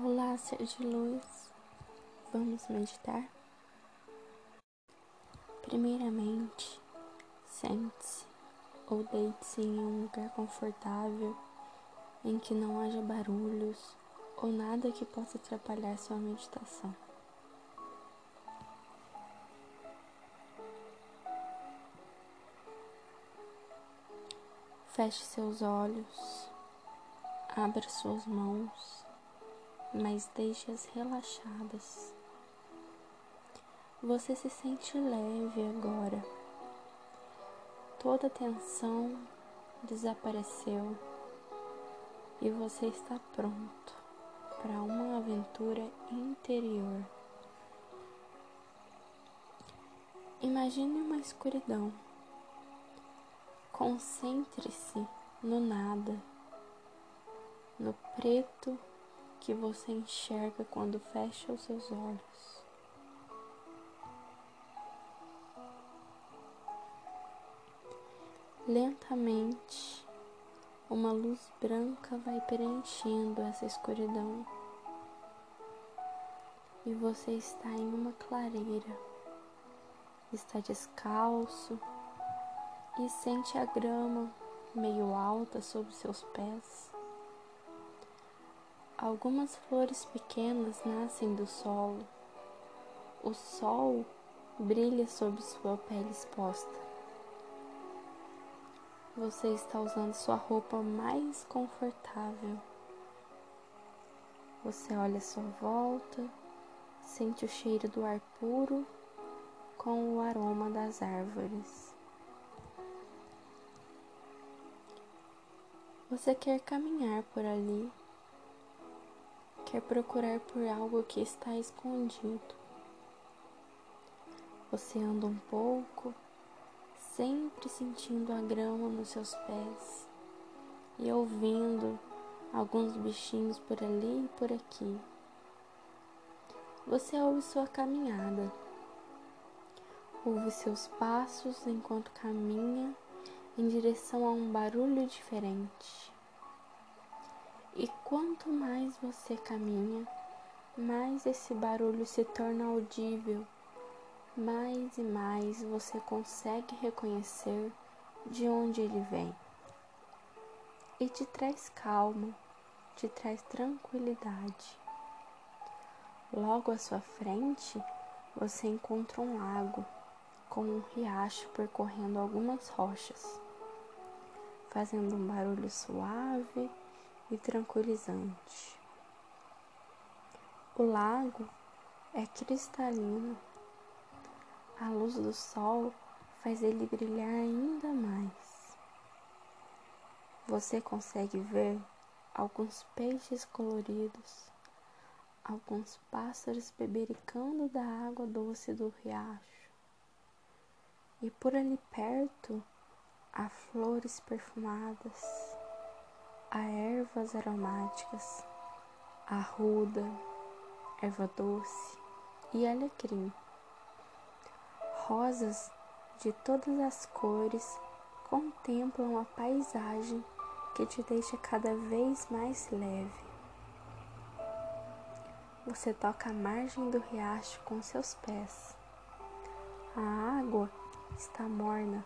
Olá, ser de luz. Vamos meditar? Primeiramente, sente-se ou deite-se em um lugar confortável em que não haja barulhos ou nada que possa atrapalhar sua meditação. Feche seus olhos, abra suas mãos mas deixe-as relaxadas. Você se sente leve agora. Toda tensão desapareceu e você está pronto para uma aventura interior. Imagine uma escuridão. Concentre-se no nada, no preto que você enxerga quando fecha os seus olhos. Lentamente, uma luz branca vai preenchendo essa escuridão e você está em uma clareira, está descalço e sente a grama meio alta sob seus pés. Algumas flores pequenas nascem do solo. O sol brilha sobre sua pele exposta. Você está usando sua roupa mais confortável. Você olha à sua volta, sente o cheiro do ar puro com o aroma das árvores. Você quer caminhar por ali quer procurar por algo que está escondido. Você anda um pouco, sempre sentindo a grama nos seus pés e ouvindo alguns bichinhos por ali e por aqui. Você ouve sua caminhada, ouve seus passos enquanto caminha em direção a um barulho diferente. E quanto mais você caminha, mais esse barulho se torna audível, mais e mais você consegue reconhecer de onde ele vem. E te traz calma, te traz tranquilidade. Logo à sua frente, você encontra um lago com um riacho percorrendo algumas rochas, fazendo um barulho suave e tranquilizante. O lago é cristalino. A luz do sol faz ele brilhar ainda mais. Você consegue ver alguns peixes coloridos, alguns pássaros bebericando da água doce do riacho. E por ali perto há flores perfumadas a ervas aromáticas, arruda, erva doce e alecrim. Rosas de todas as cores contemplam a paisagem que te deixa cada vez mais leve. Você toca a margem do riacho com seus pés. A água está morna,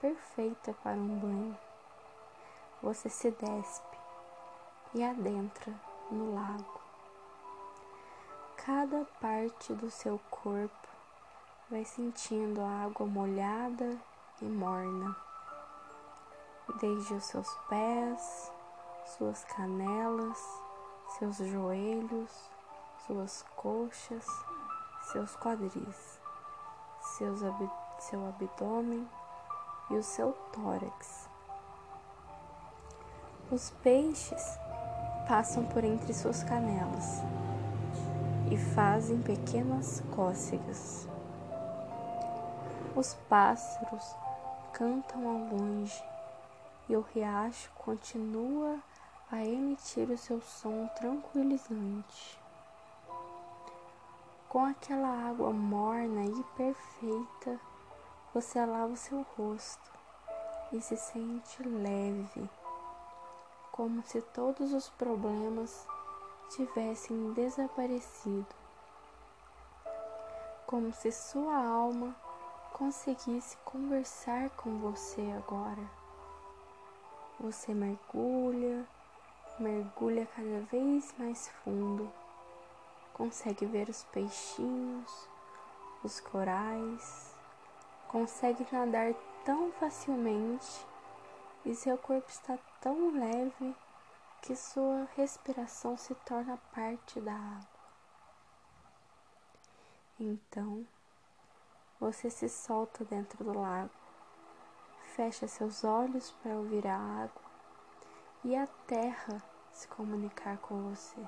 perfeita para um banho você se despe e adentra no lago. Cada parte do seu corpo vai sentindo a água molhada e morna, desde os seus pés, suas canelas, seus joelhos, suas coxas, seus quadris, seus ab seu abdômen e o seu tórax. Os peixes passam por entre suas canelas e fazem pequenas cócegas. Os pássaros cantam ao longe e o riacho continua a emitir o seu som tranquilizante. Com aquela água morna e perfeita, você lava o seu rosto e se sente leve como se todos os problemas tivessem desaparecido, como se sua alma conseguisse conversar com você agora. Você mergulha, mergulha cada vez mais fundo, consegue ver os peixinhos, os corais, consegue nadar tão facilmente e seu corpo está tão leve que sua respiração se torna parte da água. Então, você se solta dentro do lago, fecha seus olhos para ouvir a água e a terra se comunicar com você.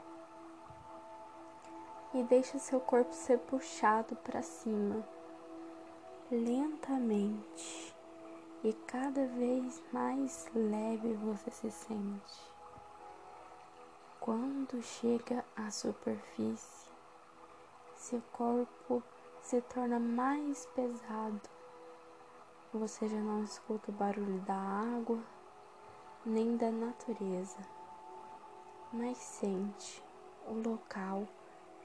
E deixa seu corpo ser puxado para cima, lentamente, e cada vez mais leve você se sente. Quando chega à superfície, seu corpo se torna mais pesado. Você já não escuta o barulho da água nem da natureza, mas sente o local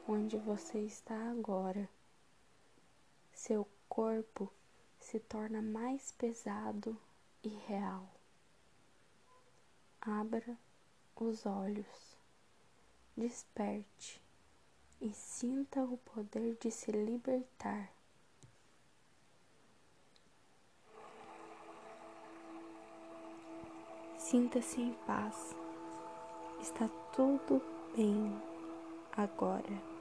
onde você está agora. Seu corpo se torna mais pesado e real. Abra os olhos desperte e sinta o poder de se libertar. Sinta-se em paz. Está tudo bem agora.